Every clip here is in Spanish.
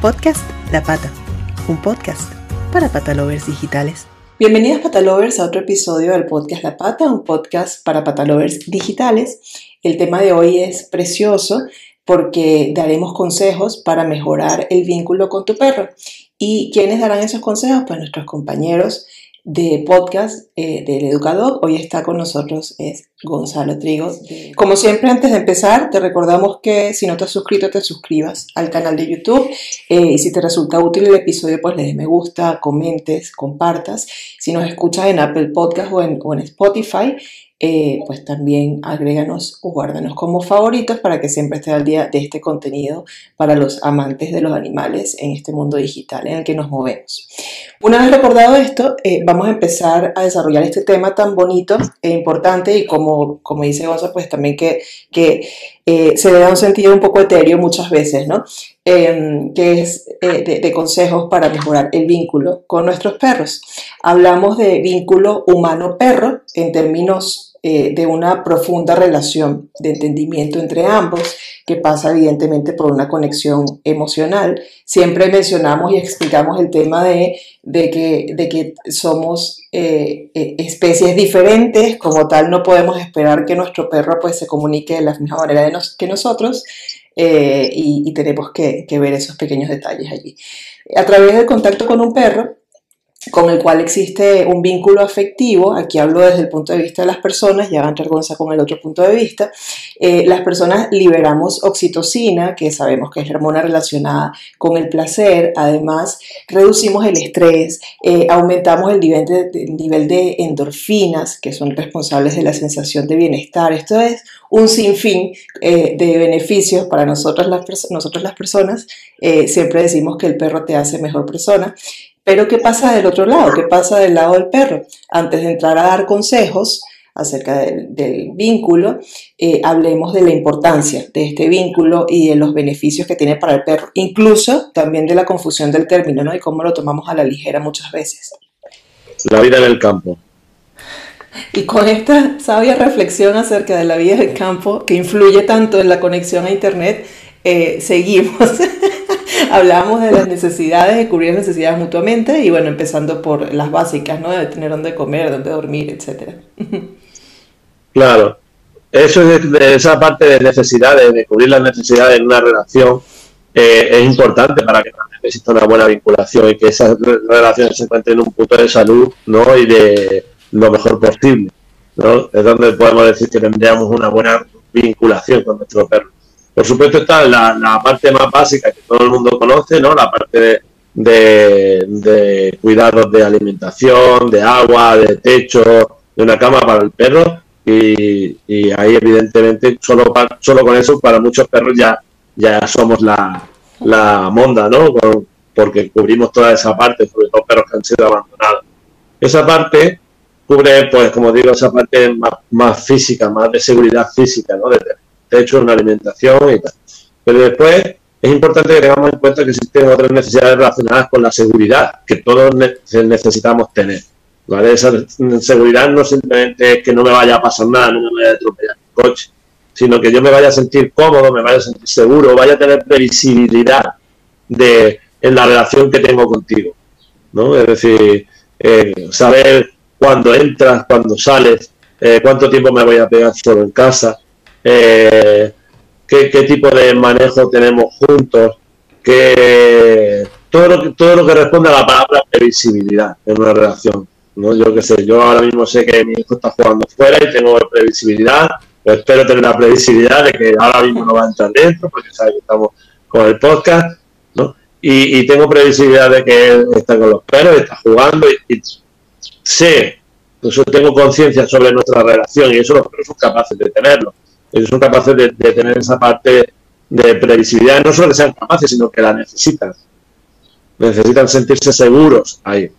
Podcast La Pata, un podcast para patalovers digitales. Bienvenidos patalovers a otro episodio del podcast La Pata, un podcast para patalovers digitales. El tema de hoy es precioso porque daremos consejos para mejorar el vínculo con tu perro. ¿Y quiénes darán esos consejos? Pues nuestros compañeros de podcast eh, del Educador. Hoy está con nosotros es Gonzalo Trigo. Como siempre, antes de empezar, te recordamos que si no te has suscrito, te suscribas al canal de YouTube. Eh, y si te resulta útil el episodio, pues le des me gusta, comentes, compartas. Si nos escuchas en Apple Podcast o en, o en Spotify, eh, pues también agréganos o guárdanos como favoritos para que siempre esté al día de este contenido para los amantes de los animales en este mundo digital en el que nos movemos. Una vez recordado esto, eh, vamos a empezar a desarrollar este tema tan bonito e importante y como, como dice Gonzalo, pues también que, que eh, se le da un sentido un poco etéreo muchas veces, ¿no? Em, que es de, de consejos para mejorar el vínculo con nuestros perros. Hablamos de vínculo humano-perro en términos eh, de una profunda relación de entendimiento entre ambos, que pasa evidentemente por una conexión emocional. Siempre mencionamos y explicamos el tema de, de, que, de que, somos eh, eh, especies diferentes, como tal no podemos esperar que nuestro perro pues, se comunique de la misma manera que nosotros. y, tenemos que ver esos pequeños detalles allí. A través del contacto con un perro, con el cual existe un vínculo afectivo, aquí hablo desde el punto de vista de las personas, ya va a con el otro punto de vista, eh, las personas liberamos oxitocina, que sabemos que es la hormona relacionada con el placer, además reducimos el estrés, eh, aumentamos el nivel de, endorfinas, que son responsables de la sensación de bienestar. Esto es un sinfín eh, de beneficios para nosotros las personas. siempre decimos que el perro te hace mejor persona. Pero ¿qué pasa del otro lado? ¿Qué pasa del lado del perro? Antes de entrar a dar consejos acerca del, vínculo, eh, hablemos de la importancia de este vínculo y de los beneficios que tiene para el perro, incluso también de la confusión del término, ¿no? Y cómo lo tomamos a la ligera muchas veces. La vida en el campo. Y con esta sabia reflexión acerca de la vida en el campo, que influye tanto en la conexión a Internet, eh, seguimos. Hablamos de las necesidades, de cubrir necesidades mutuamente y bueno, empezando por las básicas, ¿no? De tener dónde comer, dónde dormir, etcétera. Claro, eso es esa parte de necesidades, de cubrir las necesidades en una relación, eh, es importante para que exista una buena vinculación y que esas relaciones se encuentren en un punto de salud, ¿no? Y de lo mejor posible, ¿no? Es donde podemos decir que tendríamos una buena vinculación con nuestro perro. Por supuesto está la, parte más básica que todo el mundo conoce, ¿no? La parte de, cuidados de alimentación, de agua, de techo, de una cama para el perro. Y, ahí evidentemente solo, solo con eso para muchos perros ya, ya somos la, la monda, ¿no? porque cubrimos toda esa parte, sobre todo perros que han sido abandonados. Esa parte cubre, pues como digo, esa parte más, más física, más de seguridad física, ¿no? De, techo, una alimentación y tal. Pero después es importante que tengamos en cuenta que existen otras necesidades relacionadas con la seguridad que todos necesitamos tener. ¿vale? Esa seguridad no simplemente es que no me vaya a pasar nada, no me vaya a atropellar el coche, sino que yo me vaya a sentir cómodo, me vaya a sentir seguro, vaya a tener previsibilidad de, en la relación que tengo contigo. ¿no? Es decir, eh, saber cuándo entras, cuándo sales, eh, cuánto tiempo me voy a pegar solo en casa, eh, qué, tipo de manejo tenemos juntos, que todo lo que, todo lo que responde a la palabra previsibilidad en una relación. ¿no? Yo qué sé, yo ahora mismo sé que mi hijo está jugando fuera y tengo previsibilidad, espero tener la previsibilidad de que ahora mismo no va a entrar dentro, porque sabe que estamos con el podcast, ¿no? Y, tengo previsibilidad de que él está con los perros, está jugando y, sé, pues yo tengo conciencia sobre nuestra relación y eso los perros son capaces de tenerlo ellos son capaces de, tener esa parte de previsibilidad, no solo que sean capaces, sino que la necesitan. Necesitan sentirse seguros ahí.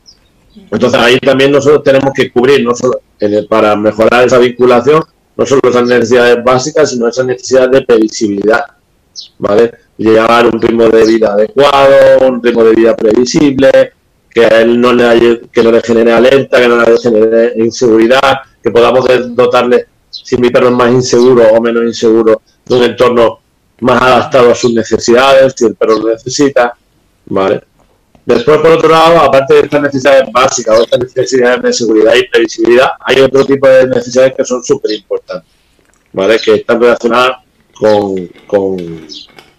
Entonces ahí también nosotros tenemos que cubrir, no solo para mejorar esa vinculación, no solo esas necesidades básicas, sino esas necesidades de previsibilidad. ¿Vale? Llevar un ritmo de vida adecuado, un ritmo de vida previsible, que a él no le, que no le genere alerta, que no le genere inseguridad, que podamos dotarle si mi perro es más inseguro o menos inseguro de un entorno más adaptado a sus necesidades, si el perro lo necesita. ¿vale? Después, por otro lado, aparte de estas necesidades básicas o estas necesidades de seguridad y previsibilidad, hay otro tipo de necesidades que son súper importantes, ¿vale? Que están relacionadas con, con,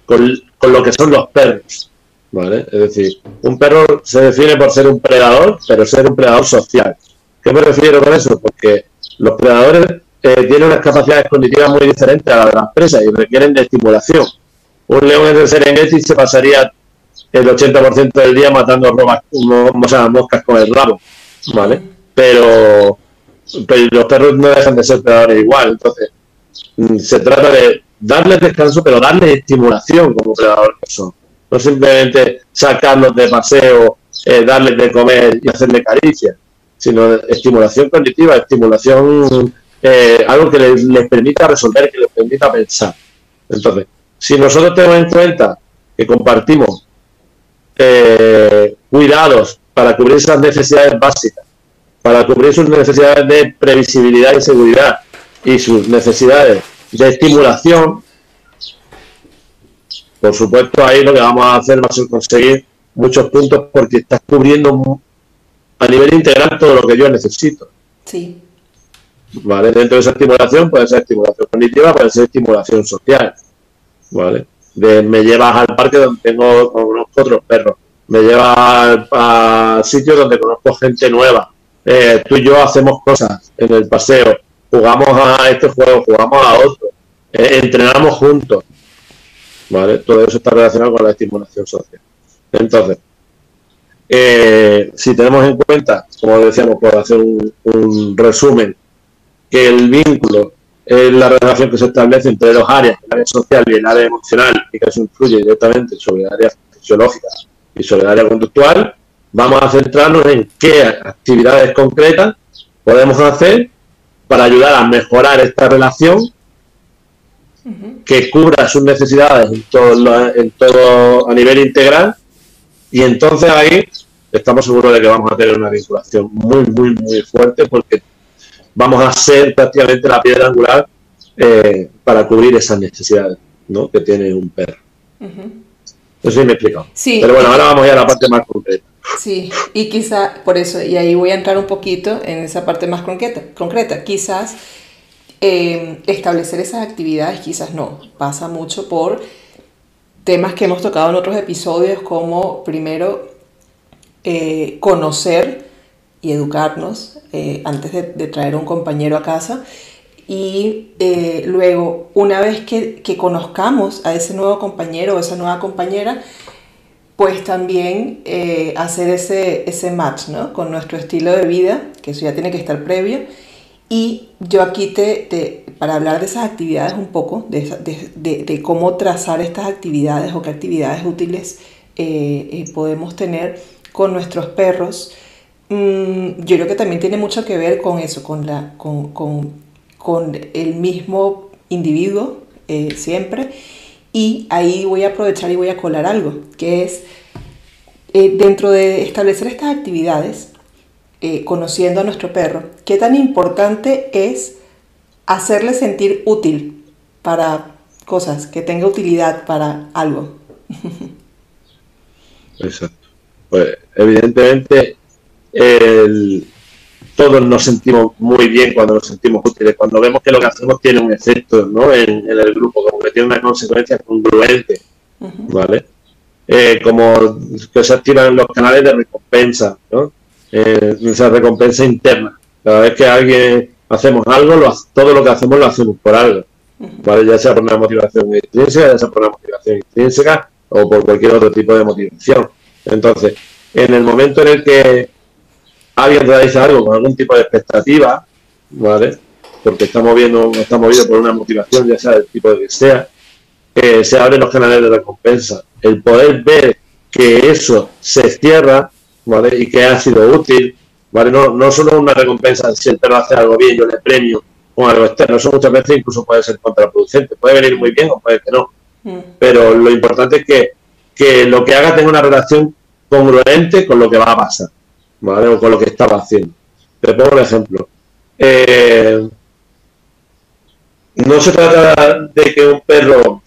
con, lo que son los perros, ¿vale? Es decir, un perro se define por ser un predador, pero ser un predador social. ¿Qué me refiero con eso? Porque los predadores eh, tienen unas capacidades cognitivas muy diferentes a las de las presas y requieren de estimulación. Un león en el Serengeti se pasaría el 80% del día matando robas, o moscas con el rabo, ¿vale? Pero, los perros no dejan de ser predadores igual, entonces mm, se trata de darles descanso, pero darles estimulación como predadores son. No simplemente sacarlos de paseo, eh, darles de comer y hacerle caricias, sino estimulación cognitiva, estimulación, eh, algo que les, permita resolver, que les permita pensar. Entonces, si nosotros tenemos en cuenta que compartimos eh, cuidados para cubrir esas necesidades básicas, para cubrir sus necesidades de previsibilidad y seguridad y sus necesidades de estimulación, por supuesto ahí lo que vamos a hacer va a ser conseguir muchos puntos porque estás cubriendo a nivel integral todo lo que yo necesito. Sí. ¿Vale? Dentro de esa estimulación puede ser estimulación cognitiva, puede ser estimulación social. ¿Vale? de me llevas al parque donde tengo conozco otros perros, me llevas a, sitios donde conozco gente nueva, eh, tú y yo hacemos cosas en el paseo, jugamos a este juego, jugamos a otro, eh, entrenamos juntos, ¿vale? Todo eso está relacionado con la estimulación social. Entonces, eh, si tenemos en cuenta, como decíamos, por hacer un resumen, que el vínculo es la relación que se establece entre dos áreas, el área social y el área emocional, y que eso influye directamente sobre el área fisiológica y sobre el área conductual, vamos a centrarnos en qué actividades concretas podemos hacer para ayudar a mejorar esta relación que cubra sus necesidades en todo, en todo a nivel integral y entonces ahí estamos seguros de que vamos a tener una vinculación muy, muy, muy fuerte porque vamos a ser prácticamente la piedra angular eh, para cubrir esas necesidades ¿no? que tiene un perro. Eso sí me he explicado. Sí, Pero bueno, ahora vamos a a la parte más concreta. Sí, y quizá por eso, y ahí voy a entrar un poquito en esa parte más concreta. concreta. Quizás eh, establecer esas actividades, quizás no. Pasa mucho por temas que hemos tocado en otros episodios, como primero eh, conocer y educarnos eh, antes de, traer un compañero a casa. Y eh, luego, una vez que, conozcamos a ese nuevo compañero o esa nueva compañera, pues también eh, hacer ese, ese match ¿no? con nuestro estilo de vida, que eso ya tiene que estar previo. Y yo aquí, te, para hablar de esas actividades un poco, de, de, cómo trazar estas actividades o qué actividades útiles podemos tener con nuestros perros, Mm, yo creo que también tiene mucho que ver con eso, con, la, con, con, con el mismo individuo eh, siempre. Y ahí voy a aprovechar y voy a colar algo, que es eh, dentro de establecer estas actividades, eh, conociendo a nuestro perro, qué tan importante es hacerle sentir útil para cosas, que tenga utilidad para algo. Exacto. Pues evidentemente el, todos nos sentimos muy bien cuando nos sentimos útiles, cuando vemos que lo que hacemos tiene un efecto ¿no? en, el grupo, como que tiene una consecuencia congruente, ¿vale? Eh, como que se activan los canales de recompensa, ¿no? Eh, esa recompensa interna. Cada vez que alguien hacemos algo, lo, todo lo que hacemos lo hacemos por algo, ¿vale? Ya sea por una motivación intrínseca, ya sea por una motivación intrínseca o por cualquier otro tipo de motivación. Entonces, en el momento en el que alguien realiza algo con algún tipo de expectativa, ¿vale? Porque está moviendo, está movido por una motivación, ya sea del tipo de que sea, se abren los canales de recompensa. El poder ver que eso se cierra, ¿vale? Y que ha sido útil, ¿vale? No, no solo una recompensa, si el perro hace algo bien, yo le premio con algo externo, eso muchas veces incluso puede ser contraproducente, puede venir muy bien o puede que no. Mm. Pero lo importante es que, que lo que haga tenga una relación congruente con lo que va a pasar. ¿Vale? O con lo que estaba haciendo. Te pongo un ejemplo. Eh, no se trata de que un perro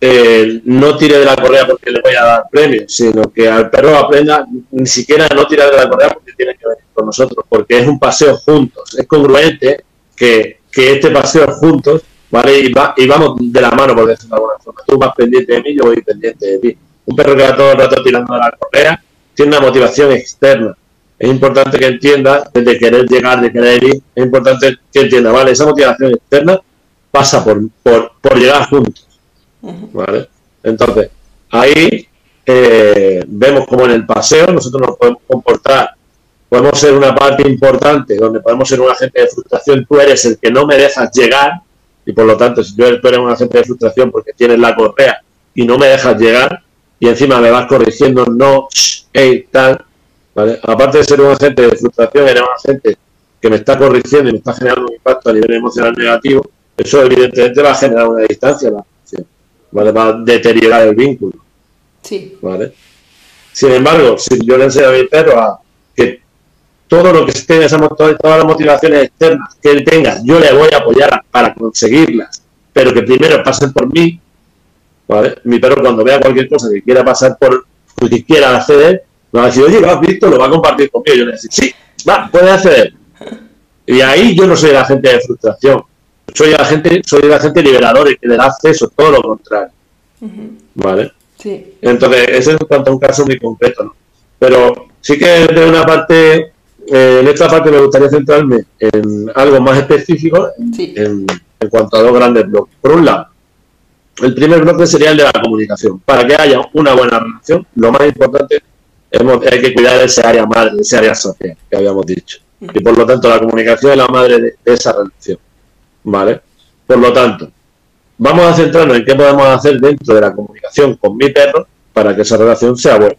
eh, no tire de la correa porque le voy a dar premio, sino que al perro aprenda ni siquiera no tirar de la correa porque tiene que venir con nosotros, porque es un paseo juntos. Es congruente que, que este paseo juntos, ¿vale? Y, va, y vamos de la mano, por decirlo de alguna forma. Tú vas pendiente de mí, yo voy pendiente de ti. Un perro que va todo el rato tirando de la correa tiene una motivación externa. Es importante que entienda, de querer llegar, de querer ir, es importante que entienda, ¿vale? Esa motivación externa pasa por, por, por llegar juntos ¿vale? Entonces, ahí eh, vemos como en el paseo nosotros nos podemos comportar, podemos ser una parte importante, donde podemos ser un agente de frustración, tú eres el que no me dejas llegar, y por lo tanto, si tú eres, un agente de frustración porque tienes la correa y no me dejas llegar, y encima me vas corrigiendo, no, hey, tal, ¿vale? Aparte de ser un agente de frustración, eres un agente que me está corrigiendo y me está generando un impacto a nivel emocional negativo, eso evidentemente va a generar una distancia. ¿vale? Va a deteriorar el vínculo. Sí. ¿Vale? Sin embargo, si yo le enseño a mi perro a que todo lo que esté, esa, todas las motivaciones externas que él tenga, yo le voy a apoyar para conseguirlas, pero que primero pasen por mí, ¿vale? Mi perro cuando vea cualquier cosa que quiera pasar por, que quiera acceder, me va a decir, oye, lo has visto, lo va a compartir conmigo. Yo le voy a decir, sí, va, puede acceder. Y ahí yo no soy el agente de frustración soy la gente, soy la gente liberador y que le da acceso, todo lo contrario. ¿Vale? Sí. Entonces, ese es cuanto a un caso muy concreto, ¿no? Pero sí que de una parte, eh, en esta parte me gustaría centrarme en algo más específico en, cuanto a dos grandes bloques. Por un lado, el primer bloque sería el de la comunicación. Para que haya una buena relación, lo más importante es hay que cuidar ese área madre, ese área social que habíamos dicho. Y por lo tanto, la comunicación es la madre de esa relación. ¿vale? Por lo tanto, vamos a centrarnos en qué podemos hacer dentro de la comunicación con mi perro para que esa relación sea buena,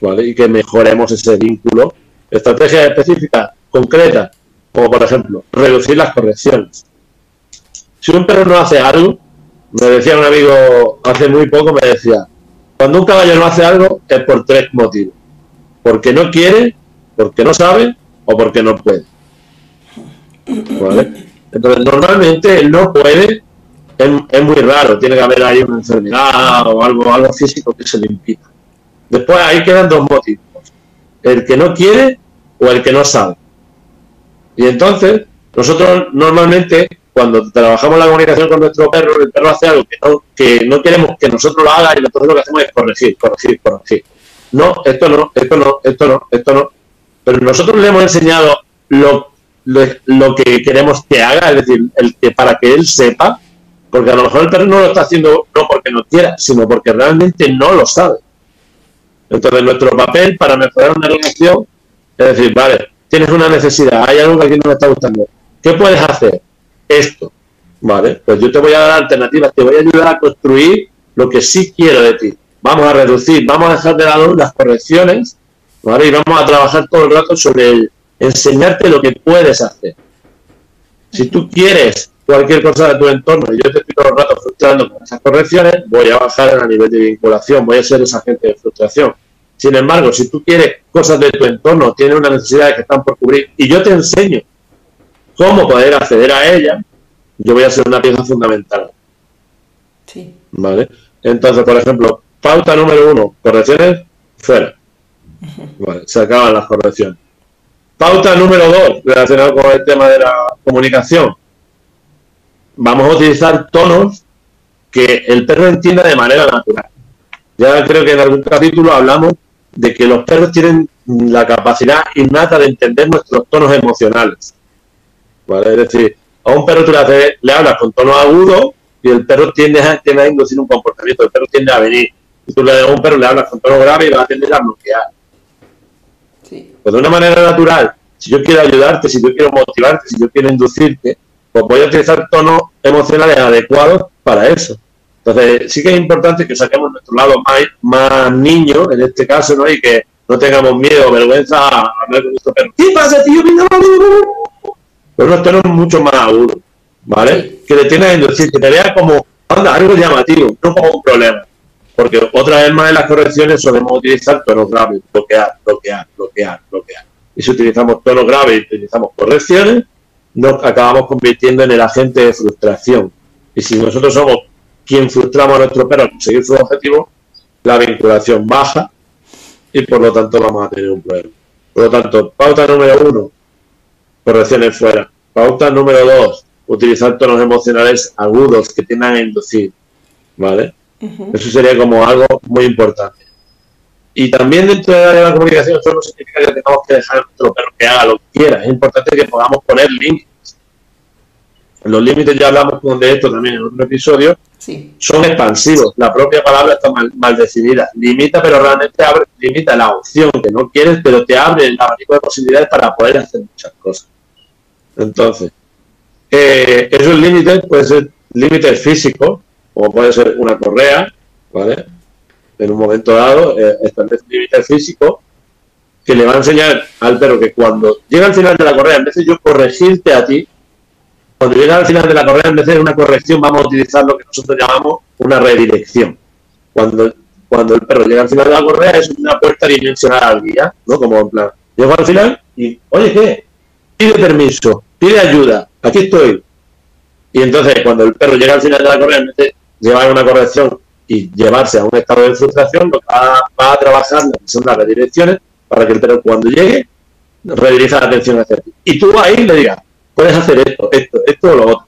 ¿vale? Y que mejoremos ese vínculo. Estrategias específicas, concretas, como por ejemplo, reducir las correcciones. Si un perro no hace algo, me decía un amigo hace muy poco, me decía, cuando un caballo no hace algo es por tres motivos. Porque no quiere, porque no sabe o porque no puede. Entonces, normalmente él no puede, es, muy raro, tiene que haber ahí una enfermedad o algo, algo físico que se le impida. Después ahí quedan dos motivos, el que no quiere o el que no sabe. Y entonces, nosotros normalmente, cuando trabajamos la comunicación con nuestro perro, el perro hace algo que no, que no queremos que nosotros lo haga y nosotros lo que hacemos es corregir, corregir, corregir. No, esto no, esto no, esto no, esto no. Pero nosotros le hemos enseñado lo lo, que queremos que haga, es decir, el que para que él sepa, porque a lo mejor el perro no lo está haciendo no porque no quiera, sino porque realmente no lo sabe. Entonces, nuestro papel para mejorar una relación es decir, vale, tienes una necesidad, hay algo que aquí no me está gustando. ¿Qué puedes hacer? Esto. Vale, pues yo te voy a dar alternativas, te voy a ayudar a construir lo que sí quiero de ti. Vamos a reducir, vamos a dejar de lado las correcciones, ¿vale? Y vamos a trabajar todo el rato sobre el, enseñarte lo que puedes hacer. Si tú quieres cualquier cosa de tu entorno y yo te estoy todo el rato frustrando con esas correcciones, voy a bajar a nivel de vinculación, voy a ser esa agente de frustración. Sin embargo, si tú quieres cosas de tu entorno, tienes una necesidad que están por cubrir y yo te enseño cómo poder acceder a ella, yo voy a ser una pieza fundamental. Sí. ¿Vale? Entonces, por ejemplo, pauta número uno, correcciones, fuera. Vale, se acaban las correcciones. Pauta número dos, relacionado con el tema de la comunicación. Vamos a utilizar tonos que el perro entienda de manera natural. Ya creo que en algún capítulo hablamos de que los perros tienen la capacidad innata de entender nuestros tonos emocionales. ¿Vale? Es decir, a un perro tú le, le hablas con tono agudo y el perro tiende a, tiende a inducir un comportamiento, el perro tiende a venir. Si tú le, a un perro le hablas con tono grave y va a tender a bloquear. Pues de una manera natural, si yo quiero ayudarte, si yo quiero motivarte, si yo quiero inducirte, pues voy a utilizar tonos emocionales adecuados para eso. Entonces, sí que es importante que saquemos nuestro lado más, más niño, en este caso, ¿no? Y que no tengamos miedo o vergüenza a hablar con nuestro perro. ¿Qué pasa, tío? Pero unos tonos mucho más agudos, ¿vale? Que le tienes a inducir, que te vea como, anda, algo llamativo, no como un problema. Porque otra vez más en las correcciones solemos utilizar tonos graves, bloquear, bloquear, bloquear, bloquear. Y si utilizamos tonos graves y utilizamos correcciones, nos acabamos convirtiendo en el agente de frustración. Y si nosotros somos quien frustramos a nuestro perro a conseguir su objetivo, la vinculación baja y por lo tanto vamos a tener un problema. Por lo tanto, pauta número uno, correcciones fuera. Pauta número dos, utilizar tonos emocionales agudos que tengan a inducir. ¿Vale? Eso sería como algo muy importante. Y también dentro de la comunicación, eso no significa que tengamos que dejar a nuestro perro que haga lo que quiera. Es importante que podamos poner límites. Los límites ya hablamos de esto también en otro episodio. Son expansivos. La propia palabra está mal, definida. Limita, pero realmente abre, limita la opción que no quieres, pero te abre el abanico de posibilidades para poder hacer muchas cosas. Entonces, eh, esos límites pueden ser límites físicos, como puede ser una correa, ¿vale? En un momento dado, eh, establece límites físicos que le va a enseñar al perro que cuando llega al final de la correa, en vez de yo corregirte a ti, cuando llega al final de la correa, en vez de una corrección, vamos a utilizar lo que nosotros llamamos una redirección. Cuando, cuando el perro llega al final de la correa, es una puerta dimensional al guía, ¿no? Como en plan, llego al final y, oye, ¿qué? Pide permiso, pide ayuda, aquí estoy. Y entonces, cuando el perro llega al final de la correa, en llevar una corrección y llevarse a un estado de frustración, lo va, a trabajar son las redirecciones para que el perro cuando llegue redirija la atención hacia ti. Y tú ahí le digas, puedes hacer esto, esto, esto o lo otro.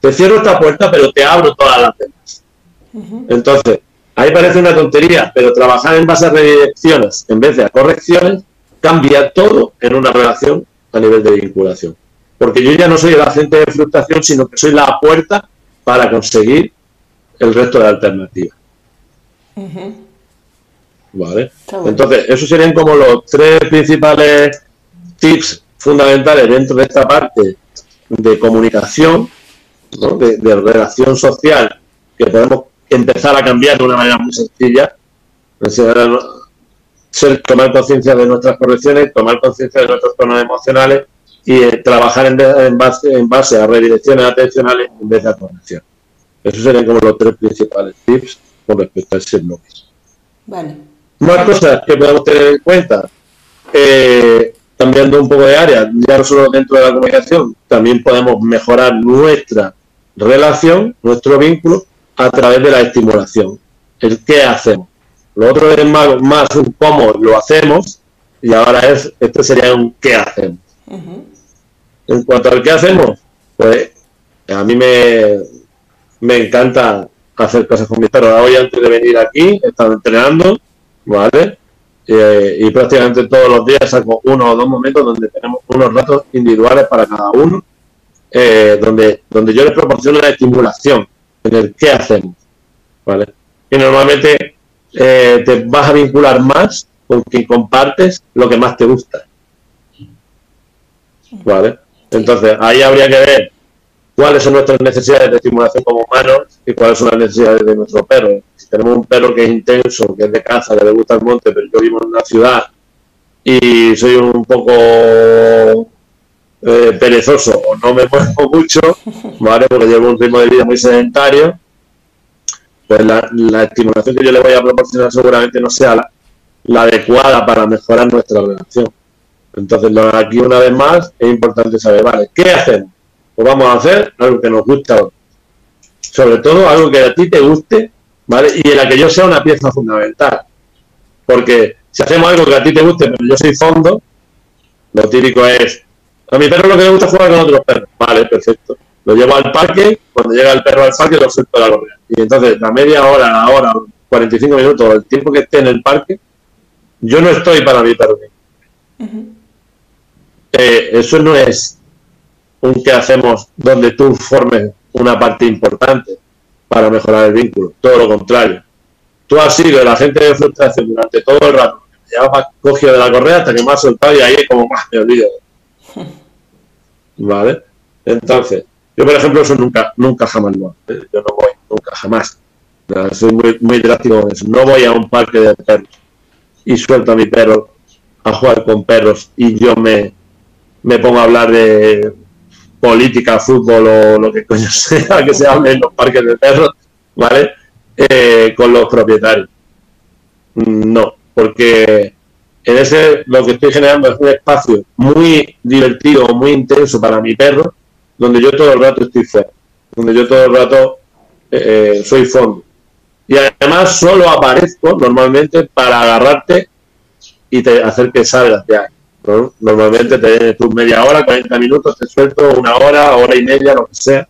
Te cierro esta puerta, pero te abro todas las demás. Entonces, ahí parece una tontería, pero trabajar en base a redirecciones en vez de a correcciones cambia todo en una relación a nivel de vinculación. Porque yo ya no soy el agente de frustración, sino que soy la puerta para conseguir el resto de alternativas. ¿Vale? Entonces, esos serían como los tres principales tips fundamentales dentro de esta parte de comunicación, de, relación social, que podemos empezar a cambiar de una manera muy sencilla. Ser, tomar conciencia de nuestras correcciones, tomar conciencia de nuestros tonos emocionales y eh, trabajar en, base, en base a redirecciones atencionales en vez de a corrección. Esos serían como los tres principales tips con respecto a ese bloque. Vale. Más cosas que podemos tener en cuenta. Eh, cambiando un poco de área, ya no solo dentro de la comunicación, también podemos mejorar nuestra relación, nuestro vínculo, a través de la estimulación. El qué hacemos. Lo otro es más, más un cómo lo hacemos y ahora es, este sería un qué hacemos. En cuanto al qué hacemos, pues a mí me, me encanta hacer cosas con mis perros. Hoy antes de venir aquí he estado entrenando, ¿vale? Eh, y prácticamente todos los días saco uno o dos momentos donde tenemos unos ratos individuales para cada uno, eh, donde, donde yo les proporciono la estimulación en el qué hacemos. ¿vale? Y normalmente eh, te vas a vincular más con quien compartes lo que más te gusta. ¿Vale? Entonces, ahí habría que ver cuáles son nuestras necesidades de estimulación como humanos y cuáles son las necesidades de nuestro perro. Si tenemos un perro que es intenso, que es de casa, que le gusta el monte, pero yo vivo en una ciudad y soy un poco eh, perezoso o no me muevo mucho, ¿vale? Porque llevo un ritmo de vida muy sedentario, pues la, estimulación que yo le voy a proporcionar seguramente no sea la, la adecuada para mejorar nuestra relación. Entonces, aquí una vez más es importante saber, ¿vale? ¿Qué hacemos? Pues vamos a hacer algo que nos gusta. Sobre todo algo que a ti te guste, ¿vale? Y en la que yo sea una pieza fundamental. Porque si hacemos algo que a ti te guste, pero yo soy fondo, lo típico es, a mi perro lo que le gusta es jugar con otros perros. Vale, perfecto. Lo llevo al parque, cuando llega el perro al parque lo suelto a la correa. Y entonces, la media hora, la hora, 45 minutos, el tiempo que esté en el parque, yo no estoy para mi perro. Eh, eso no es un qué hacemos donde tú formes una parte importante para mejorar el vínculo. Todo lo contrario. Tú has sido el agente de frustración durante todo el rato. Ya más cogido de la correa hasta que me has soltado y ahí es como más me olvido. ¿Vale? Entonces, yo por ejemplo eso nunca, nunca jamás lo ¿eh? Yo no voy, nunca jamás. Soy muy, muy drástico con eso. No voy a un parque de perros y suelto a mi perro a jugar con perros y yo me, me pongo a hablar de política, fútbol o lo que coño sea que se hable en los parques de perros, ¿vale? Eh, con los propietarios. No, porque en ese lo que estoy generando es un espacio muy divertido, muy intenso para mi perro, donde yo todo el rato estoy fuera, donde yo todo el rato eh, soy fondo. Y además solo aparezco normalmente para agarrarte y te, hacer que salgas de ahí. Normalmente te tu media hora, 40 minutos, te suelto una hora, hora y media, lo que sea.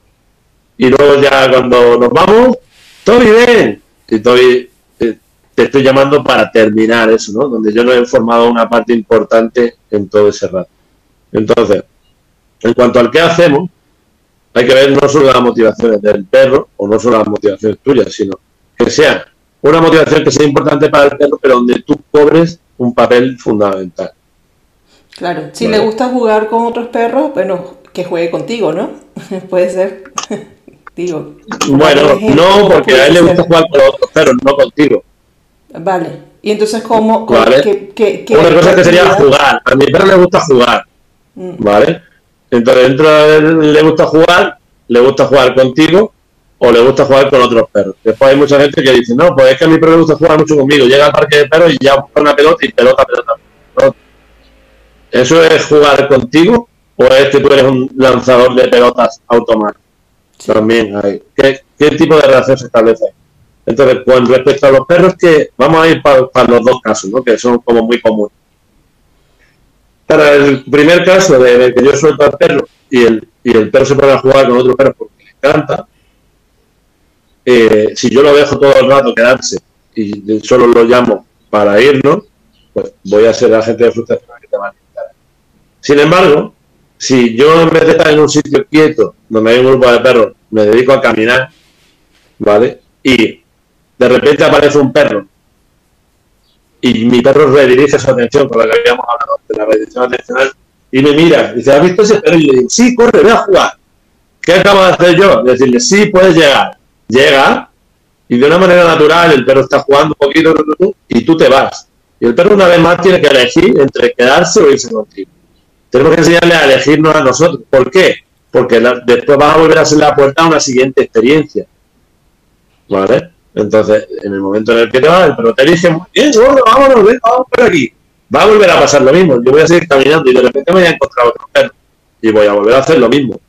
Y luego ya cuando nos vamos, todo bien. Y estoy, te, estoy llamando para terminar eso, ¿no? Donde yo no he formado una parte importante en todo ese rato. Entonces, en cuanto al qué hacemos, hay que ver no solo las motivaciones del perro o no solo las motivaciones tuyas, sino que sea una motivación que sea importante para el perro, pero donde tú cobres un papel fundamental. Claro, si le gusta jugar con otros perros, bueno, que juegue contigo, ¿no? Puede ser. Digo. Bueno, no, porque a él le gusta jugar con otros perros, no contigo. Vale. Y entonces, ¿cómo? Vale. ¿qué, qué, Una cosa que sería jugar. A mi perro le gusta jugar. Mm. ¿Vale? Entonces, dentro de él le gusta jugar, le gusta jugar contigo o le gusta jugar con otros perros. Después hay mucha gente que dice, no, pues es que a mi perro le gusta jugar mucho conmigo. Llega al parque de perros y ya busca una pelota y pelota, pelota, pelota. ¿Eso es jugar contigo o es que tú eres un lanzador de pelotas automático? También hay. ¿Qué, tipo de relación se establece ahí? Entonces, con respecto a los perros, que vamos a ir para, los dos casos, ¿no? que son como muy comunes. Para el primer caso de, que yo suelto al perro y el, y el perro se pone a jugar con otro perro porque le encanta, eh, si yo lo dejo todo el rato quedarse y solo lo llamo para irnos, pues voy a ser agente de frustración que te sin embargo, si yo en vez de estar en un sitio quieto, donde hay un grupo de perros, me dedico a caminar, ¿vale? Y de repente aparece un perro y mi perro redirige su atención con lo que habíamos hablado de la rediricción atencional y me mira y dice, ¿has visto ese perro? Y le digo, sí, corre, ve a jugar. ¿Qué acabo de hacer yo? Decirle, sí, puedes llegar. Llega y de una manera natural el perro está jugando un poquito y tú te vas. Y el perro una vez más tiene que elegir entre quedarse o irse contigo tenemos que enseñarle a elegirnos a nosotros. ¿Por qué? Porque después vas a volver a hacer la puerta a una siguiente experiencia. ¿Vale? Entonces, en el momento en el que te vas, el perro te dice, bien, vámonos, ven, vamos por aquí. Va a volver a pasar lo mismo. Yo voy a seguir caminando y de repente me voy a encontrar otro perro. Y voy a volver a hacer lo mismo.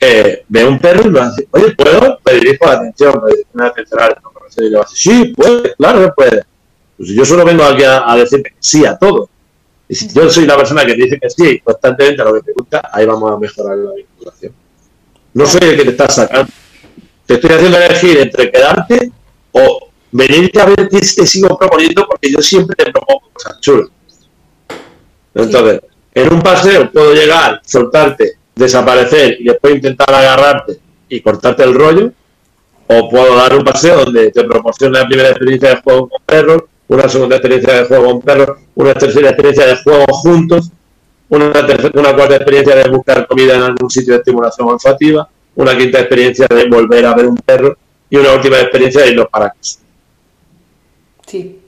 Eh, ve un perro y me decir, oye, ¿puedo? Le dirijo la atención, le dirijo la atención a y le va a decir, sí, puede, claro que puede. Pues yo solo vengo aquí a, a decirte sí a todo. Y si yo soy la persona que te dice que sí constantemente a lo que te gusta, ahí vamos a mejorar la vinculación. No soy el que te está sacando. Te estoy haciendo elegir entre quedarte o venirte a ver qué te sigo proponiendo porque yo siempre te propongo cosas chulas. Entonces, en un paseo puedo llegar, soltarte, desaparecer y después intentar agarrarte y cortarte el rollo, o puedo dar un paseo donde te proporcione la primera experiencia de juego con perros, una segunda experiencia de juego con perros, una tercera experiencia de juego juntos, una, una cuarta experiencia de buscar comida en algún sitio de estimulación olfativa, una quinta experiencia de volver a ver un perro y una última experiencia de irnos para casa. Sí.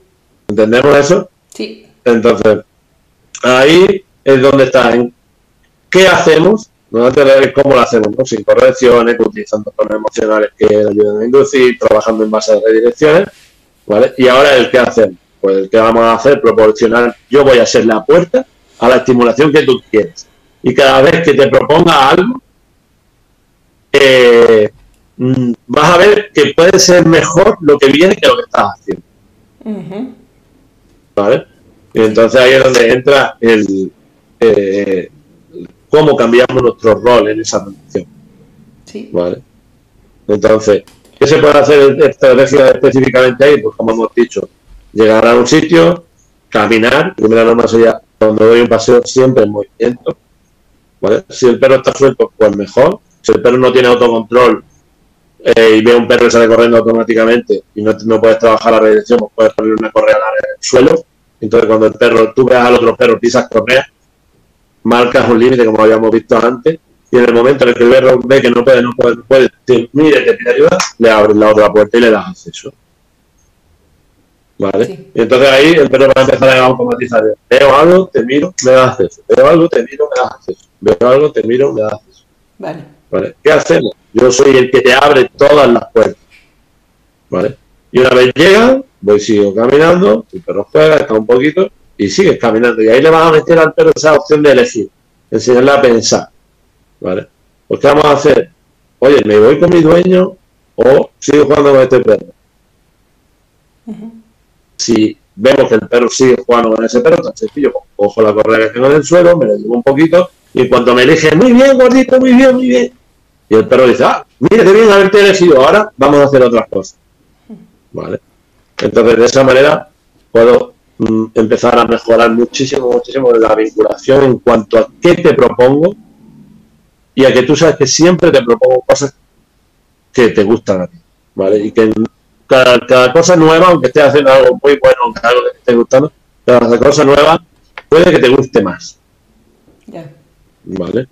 ¿Entendemos eso? Sí. Entonces, ahí es donde está. ¿Qué hacemos? Cómo lo hacemos, ¿no? sin correcciones, utilizando tonos emocionales que ayudan a inducir, trabajando en base a redirecciones y ahora el que hacemos, pues el que vamos a hacer, proporcionar, yo voy a ser la puerta a la estimulación que tú quieres. Y cada vez que te proponga algo, eh, mm, vas a ver que puede ser mejor lo que viene que lo que estás haciendo. ¿Vale? Y entonces ahí es donde entra el eh, cómo cambiamos nuestro rol en esa relación. Sí. ¿Vale? Entonces, ¿Qué se puede hacer estrategia específicamente ahí? Pues como hemos dicho, llegar a un sitio, caminar, primera norma sería cuando doy un paseo siempre en movimiento. ¿vale? Si el perro está suelto, pues mejor. Si el perro no tiene autocontrol eh, y ve un perro que sale corriendo automáticamente y no, no puedes trabajar la redirección, pues puedes poner una correa en el suelo. Entonces cuando el perro, tú veas al otro perro, pisas correa, marcas un límite como habíamos visto antes y en el momento en el que el perro ve que no puede, no puede, no puede, te, mire, te pide ayuda, le abres la otra puerta y le das acceso. ¿Vale? Y entonces ahí el perro va a empezar a automatizar. Veo algo, te miro, me das acceso. Veo algo, te miro, me das acceso. Veo algo, te miro, me das acceso. Vale. ¿Vale? ¿Qué hacemos? Yo soy el que te abre todas las puertas. ¿Vale? Y una vez llega, voy sigo caminando, el perro juega, está un poquito y sigues caminando. Y ahí le vas a meter al perro esa opción de elegir, enseñarle a pensar. ¿Vale? Pues ¿qué vamos a hacer? Oye, ¿me voy con mi dueño o sigo jugando con este perro. Si vemos que el perro sigue jugando con ese perro, tan sencillo, cojo la correa que tengo en el suelo, me lo llevo un poquito, y cuando me elige, muy bien, gordito, muy bien, muy bien, y el perro dice, ah, mira qué bien haberte elegido, ahora vamos a hacer otras cosas. ¿Vale? Entonces, de esa manera, puedo mm, empezar a mejorar muchísimo, muchísimo la vinculación en cuanto a qué te propongo y a que tú sabes que siempre te propongo cosas que te gustan a ti, ¿vale? Y que cada, cosa nueva, aunque estés haciendo algo muy bueno, aunque algo que te esté gustando, cada cosa nueva puede que te guste más. ¿Vale?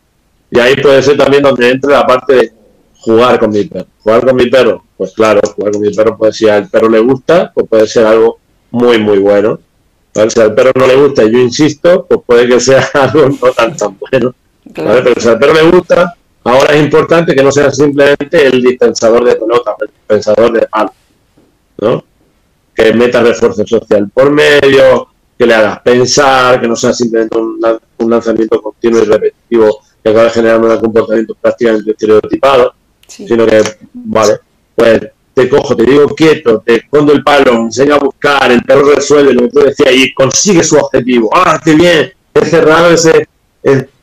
Y ahí puede ser también donde entre la parte de jugar con mi perro. Jugar con mi perro, pues claro, jugar con mi perro puede ser, al perro le gusta, pues puede ser algo muy, muy bueno. Si al perro no le gusta y yo insisto, pues puede que sea algo no tan tan bueno. Pero le gusta, ahora es importante que no sea simplemente el dispensador de pelota, el dispensador de palo. ¿no? Que meta refuerzo social por medio, que le hagas pensar, que no sea simplemente un, lanzamiento continuo y repetitivo que acabe generando un comportamiento prácticamente estereotipado, sino que, vale, pues te cojo, te digo quieto, te escondo el palo, enseño a buscar, el perro resuelve lo que tú decías y consigue su objetivo. ¡Ah, qué bien! He cerrado ese,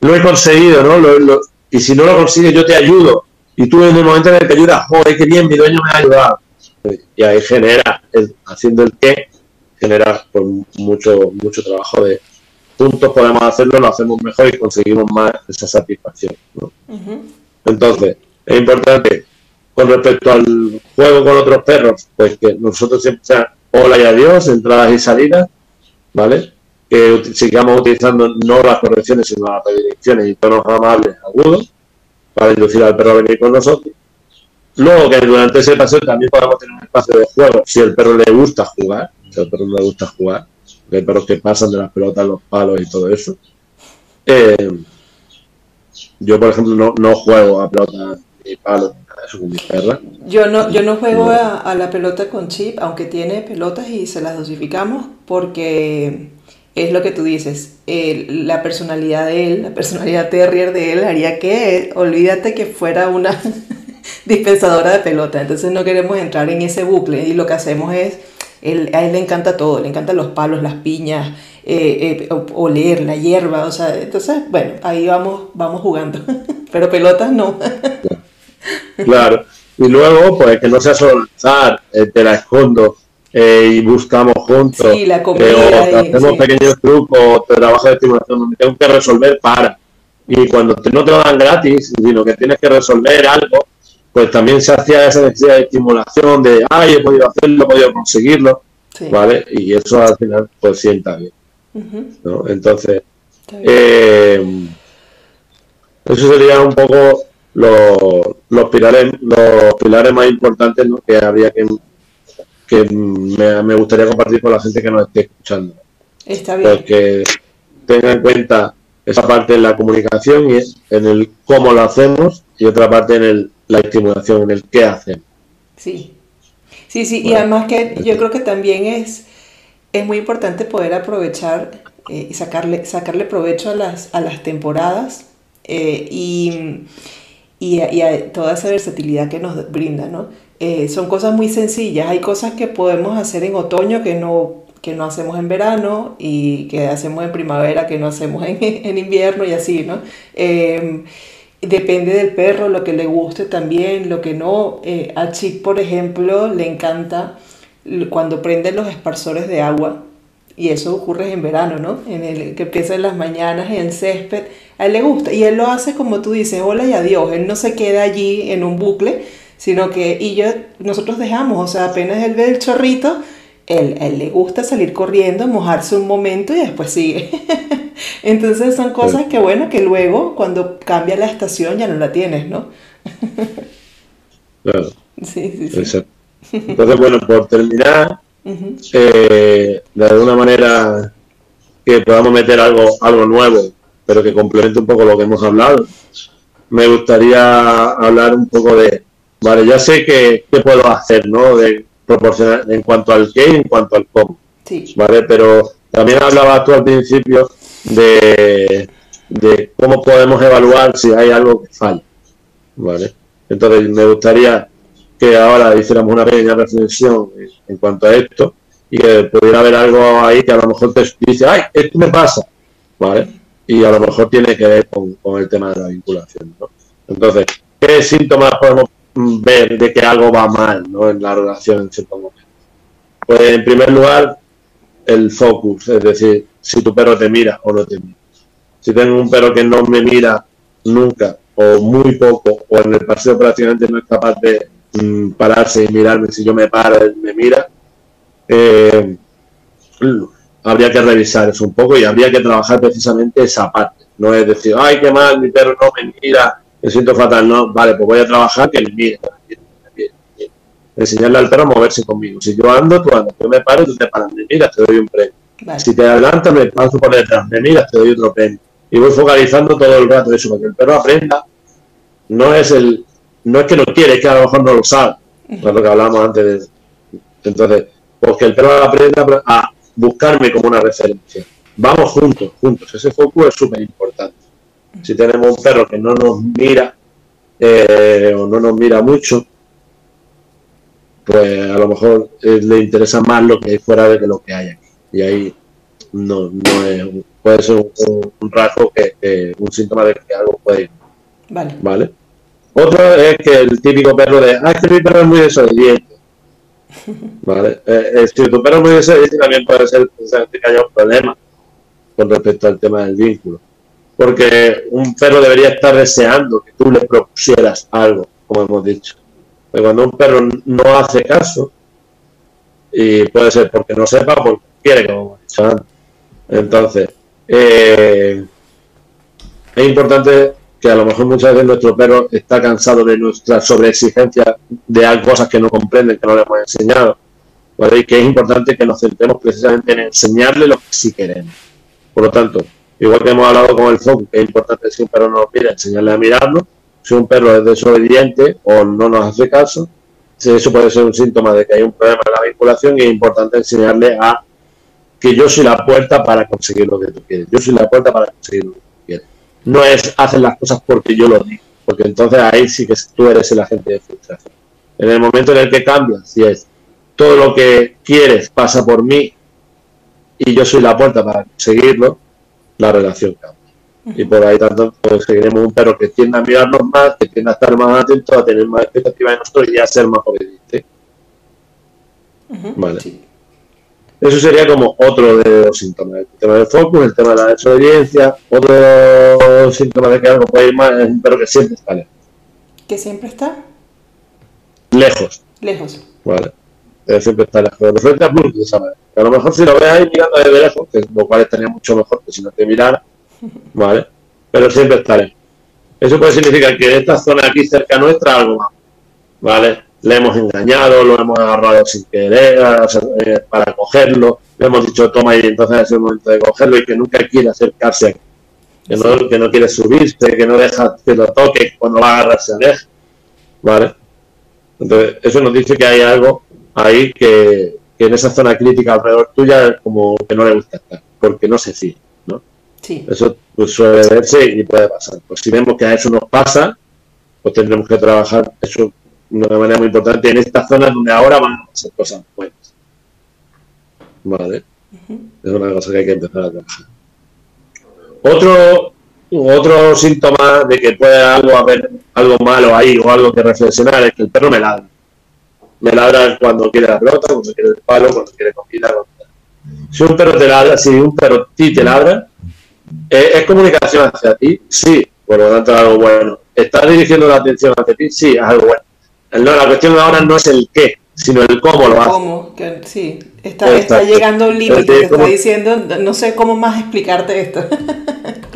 lo he conseguido, ¿no? y si no lo consigues, yo te ayudo. Y tú en el momento en el que ayudas, joder, qué bien, mi dueño me ha ayudado. Y ahí genera, haciendo el qué, genera pues, mucho, mucho trabajo de juntos podemos hacerlo, lo hacemos mejor y conseguimos más esa satisfacción. Entonces, es importante con respecto al juego con otros perros, pues que nosotros siempre sea hola y adiós, entradas y salidas, ¿vale? Que sigamos utilizando no las correcciones, sino las redirecciones y tonos amables, agudos, para inducir al perro a venir con nosotros. Luego que durante ese paseo también podamos tener un espacio de juego, si el perro le gusta jugar, si al perro le gusta jugar, hay perros que pasan de las pelotas, los palos y todo eso. Eh, yo, por ejemplo, no, no juego a pelota ni palos, eso con mi perra. Yo no, yo no juego a, la pelota con chip, aunque tiene pelotas y se las dosificamos, porque es lo que tú dices, la personalidad de él, la personalidad terrier de él haría que, olvídate que fuera una dispensadora de pelota, entonces no queremos entrar en ese bucle y lo que hacemos es, él, a él le encanta todo, le encantan los palos, las piñas, eh, eh, oler la hierba, o sea, entonces, bueno, ahí vamos, vamos jugando, pero pelotas no. claro, y luego, pues que no sea solo eh, te la escondo y buscamos juntos, sí, la comida, hacemos pequeños trucos, trabajo de estimulación donde tengo que resolver para. Y cuando no te lo dan gratis, sino que tienes que resolver algo, pues también se hacía esa necesidad de estimulación, de, ay, he podido hacerlo, he podido conseguirlo, ¿vale? Y eso al final pues sienta bien, ¿no? Entonces, eh, eso sería un poco los, pilares los pilares más importantes que habría que, que me, gustaría compartir con la gente que nos esté escuchando. Está bien. Porque tenga en cuenta esa parte en la comunicación y en el cómo lo hacemos y otra parte en el la estimulación, en el qué hacen. Sí, sí, sí, y además que yo creo que también es, es muy importante poder aprovechar eh, y sacarle, sacarle provecho a las, a las temporadas eh, y, y, a, toda esa versatilidad que nos brinda, ¿no? Eh, son cosas muy sencillas, hay cosas que podemos hacer en otoño que no que no hacemos en verano y que hacemos en primavera que no hacemos en, en invierno y así, ¿no? Depende del perro, lo que le guste también, lo que no. Eh, a Chick, por ejemplo, le encanta cuando prenden los esparsores de agua, y eso ocurre en verano, ¿no? En el que empieza en las mañanas en el césped, a él le gusta, y él lo hace como tú dices, hola y adiós, él no se queda allí en un bucle, sino que, y yo, nosotros dejamos, o sea, apenas él ve el chorrito, él, él le gusta salir corriendo, mojarse un momento y después sigue. Entonces son cosas que, bueno, que luego cuando cambia la estación ya no la tienes, ¿no? claro. Sí, sí, sí. Entonces, bueno, por terminar, eh, de alguna manera que podamos meter algo, algo nuevo, pero que complemente un poco lo que hemos hablado, me gustaría hablar un poco de, vale, ya sé que, qué puedo hacer, ¿no? De proporcionar en cuanto al qué y en cuanto al cómo. Sí. ¿Vale? Pero también hablabas tú al principio de, cómo podemos evaluar si hay algo que falla. ¿Vale? Entonces me gustaría que ahora hiciéramos una pequeña reflexión en cuanto a esto y que pudiera haber algo ahí que a lo mejor te dice, ay, esto me pasa, ¿vale? Y a lo mejor tiene que ver con, el tema de la vinculación, ¿no? Entonces, ¿qué síntomas podemos ver de que algo va mal, ¿no? En la relación en cierto momento. Pues en primer lugar, el focus, es decir, si tu perro te mira o no te mira. Si tengo un perro que no me mira nunca o muy poco, o en el paseo prácticamente no es capaz de mm, pararse y mirarme, si yo me paro, él me mira, eh, habría que revisar eso un poco y habría que trabajar precisamente esa parte. No es decir, ay, qué mal, mi perro no me mira, me siento fatal. No, vale, pues voy a trabajar que le mire. Enseñarle al perro a moverse conmigo. Si yo ando, tú andas. Yo me paro, tú te paras. Me miras, te doy un premio. Si te adelantas, me paso por detrás. Me miras, te doy otro premio. Y voy focalizando todo el rato eso, para que el perro aprenda. No es el no es que no quiere, es que a lo mejor no lo sabe. Es lo que hablábamos antes de Entonces, pues que el perro aprenda a buscarme como una referencia. Vamos juntos, juntos. Ese foco es súper importante. Si tenemos un perro que no nos mira eh, o no nos mira mucho, pues a lo mejor eh, le interesa más lo que hay fuera de que lo que hay aquí. Y ahí no, no es, puede ser un, rasgo que, un síntoma de que algo puede ir. Vale. ¿Vale? Otro es que el típico perro de, ah, es que mi perro es muy desobediente. ¿Vale? Eh, si tu perro es muy desobediente también puede ser que haya un problema con respecto al tema del vínculo porque un perro debería estar deseando que tú le propusieras algo, como hemos dicho. Pero cuando un perro no hace caso, y puede ser porque no sepa, porque quiere, como hemos dicho. Entonces, eh, es importante que a lo mejor muchas veces nuestro perro está cansado de nuestra sobreexigencia de cosas que no comprenden, que no le hemos enseñado. Y que es importante que nos centremos precisamente en enseñarle lo que sí queremos. Por lo tanto, Igual que hemos hablado con el foco, que es importante si un perro no nos mira, enseñarle a mirarnos. Si un perro es desobediente o no nos hace caso, eso puede ser un síntoma de que hay un problema en la vinculación y es importante enseñarle a que yo soy la puerta para conseguir lo que tú quieres. Yo soy la puerta para conseguir lo que tú quieres. No es hacer las cosas porque yo lo digo, porque entonces ahí sí que tú eres el agente de frustración. En el momento en el que cambias, si es todo lo que quieres pasa por mí y yo soy la puerta para conseguirlo, la relación cambia. Y por ahí tanto conseguiremos un perro que tienda a mirarnos más, que tienda a estar más atento, a tener más expectativa de nosotros y a ser más obediente. Vale. Eso sería como otro de los síntomas. El tema del focus, el tema de la desobediencia. Otro síntoma de que algo puede ir mal es un perro que siempre está lejos. ¿Que siempre está? Lejos. Lejos. Vale. Siempre está lejos. De frente a plus, ¿sabes? A lo mejor si lo ves ahí mirando desde lejos, que lo cual estaría mucho mejor que si no te mirara, ¿vale? Pero siempre estaré. Eso puede significar que en esta zona aquí cerca nuestra algo más, ¿vale? Le hemos engañado, lo hemos agarrado sin querer eh, para cogerlo, le hemos dicho toma y entonces es el momento de cogerlo y que nunca quiere acercarse aquí. Que no, que no quiere subirse, que no deja que lo toque, cuando va a agarrarse aleja, ¿vale? Entonces, eso nos dice que hay algo ahí que, que en esa zona crítica alrededor tuya como que no le gusta estar, porque no se fía, ¿no? Sí. Eso pues, suele verse y puede pasar. Pues si vemos que a eso nos pasa, pues tendremos que trabajar eso de una manera muy importante en esta zona donde ahora van a hacer cosas buenas. Vale. Es una cosa que hay que empezar a trabajar. Otro, otro síntoma de que puede algo haber algo malo ahí o algo que reflexionar es que el perro me ladra me ladra cuando quiere la pelota, cuando quiere el palo, cuando quiere comida. Si un perro te ladra, si un perro ti te ladra, ¿es, comunicación hacia ti? Sí, por lo tanto es algo bueno. ¿Estás dirigiendo la atención hacia ti? Sí, es algo bueno. No, la cuestión ahora no es el qué, sino el cómo lo hace. ¿Cómo? Que, sí, está, está llegando un límite que está diciendo, no sé cómo más explicarte esto.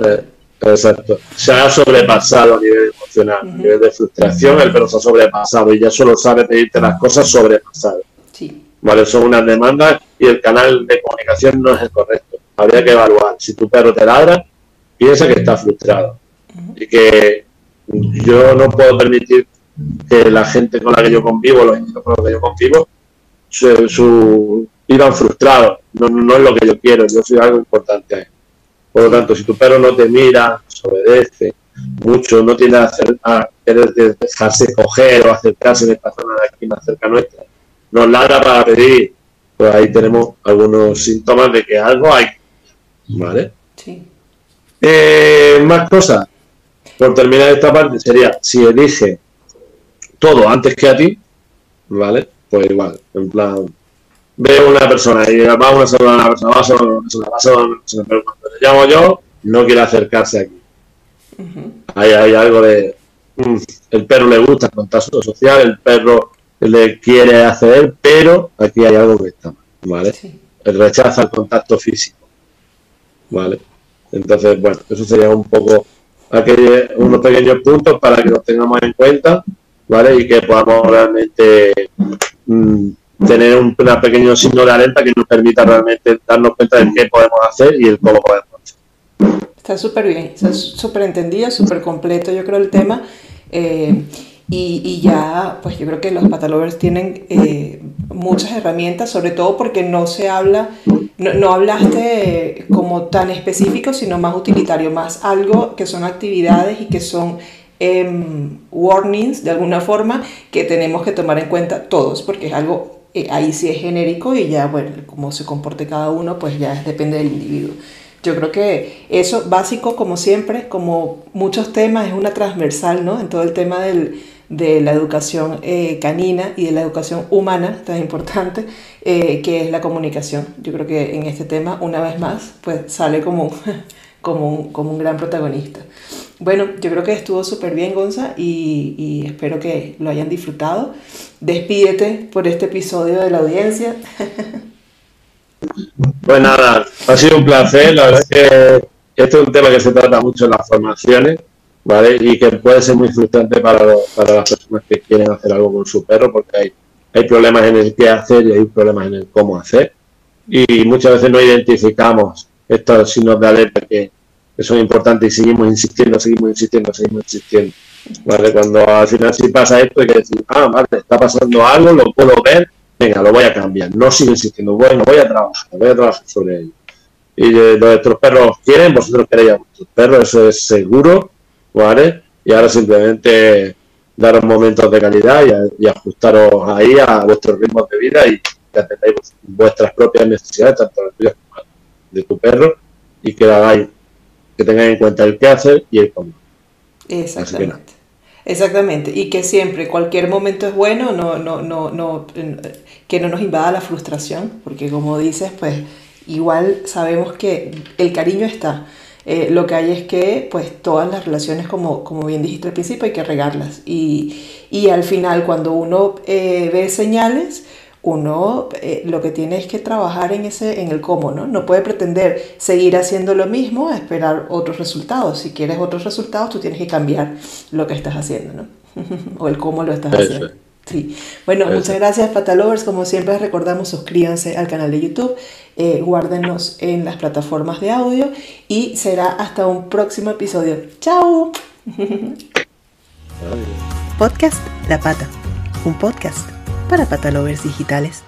Eh, Exacto. Se ha sobrepasado a nivel emocional, a nivel de frustración, el perro se ha sobrepasado y ya solo sabe pedirte las cosas sobrepasadas. Sí. Vale, son unas demandas y el canal de comunicación no es el correcto. Habría que evaluar. Si tu perro te ladra, piensa que está frustrado. Y que yo no puedo permitir que la gente con la que yo convivo, los individuos con los que yo convivo, su, su, vivan frustrados. No, no es lo que yo quiero. Yo soy algo importante ahí. Por lo tanto, si tu perro no te mira, obedece, mucho, no tiende a, hacer, a querer dejarse coger o acercarse de esta zona de aquí más cerca nuestra, nos ladra para pedir, pues ahí tenemos algunos síntomas de que algo hay. ¿Vale? Sí. Eh, más cosas. Por terminar esta parte, sería si elige todo antes que a ti, ¿vale? Pues igual, en plan, veo una persona y va a saludar a una persona, va a una persona, va una persona, pero cuando le llamo yo, no quiere acercarse aquí. hay, hay, algo de. Mm, el perro le gusta el contacto social, el perro le quiere hacer, pero aquí hay algo que está mal, ¿vale? El rechaza el contacto físico, ¿vale? Entonces, bueno, eso sería un poco aquellos, unos pequeños puntos para que los tengamos en cuenta, ¿vale? Y que podamos realmente mm, tener un pequeño signo de alerta que nos permita realmente darnos cuenta de qué podemos hacer y el cómo podemos hacer. Está súper bien, súper entendido, súper completo, yo creo, el tema. Eh, y, y, ya, pues yo creo que los patalovers tienen eh, muchas herramientas, sobre todo porque no se habla, no, no, hablaste como tan específico, sino más utilitario, más algo que son actividades y que son em, warnings de alguna forma que tenemos que tomar en cuenta todos, porque es algo, eh, ahí sí es genérico y ya, bueno, cómo se comporte cada uno, pues ya depende del individuo. Yo creo que eso básico, como siempre, como muchos temas, es una transversal, ¿no? En todo el tema del de la educación eh, canina y de la educación humana, tan importante, eh, que es la comunicación. Yo creo que en este tema, una vez más, pues sale como, como, un, como un gran protagonista. Bueno, yo creo que estuvo súper bien, Gonza, y, espero que lo hayan disfrutado. Despídete por este episodio de la audiencia. Pues nada, ha sido un placer. La verdad es que este es un tema que se trata mucho en las formaciones ¿vale? Y que puede ser muy frustrante para, para las personas que quieren hacer algo con su perro porque hay problemas en el qué hacer y hay problemas en el cómo hacer. Y muchas veces no identificamos estos signos de alerta que, son importantes y seguimos insistiendo, seguimos insistiendo, seguimos insistiendo. ¿Vale? Cuando al final si pasa esto hay que decir, ah, vale, está pasando algo, lo puedo ver, venga, lo voy a cambiar. No sigo insistiendo, bueno, voy a trabajar, voy a trabajar sobre ello. Y nuestros perros quieren, vosotros queréis a vuestros perros, eso es seguro ¿vale? Y ahora simplemente daros momentos de calidad y, ajustaros ahí a vuestros ritmos de vida y que atendáis vuestras propias necesidades, tanto las tuyas como de tu perro, y que hagáis, que tengáis en cuenta el qué hacer y el cómo. Exactamente. Exactamente, y que siempre, cualquier momento es bueno, no, no, no, no, que no nos invada la frustración, porque como dices, pues igual sabemos que el cariño está, eh, lo que hay es que, pues, todas las relaciones, como, como bien dijiste al principio, hay que regarlas. Y, y al final, cuando uno eh, ve señales, uno eh, lo que tiene es que trabajar en, ese, en el cómo, ¿no? No puede pretender seguir haciendo lo mismo, a esperar otros resultados. Si quieres otros resultados, tú tienes que cambiar lo que estás haciendo, ¿no? o el cómo lo estás haciendo. Sí. Bueno, muchas gracias Patalovers. Como siempre recordamos, suscríbanse al canal de YouTube, eh, guárdenos en las plataformas de audio y será hasta un próximo episodio. ¡Chao! Podcast La Pata, un podcast para patalovers digitales.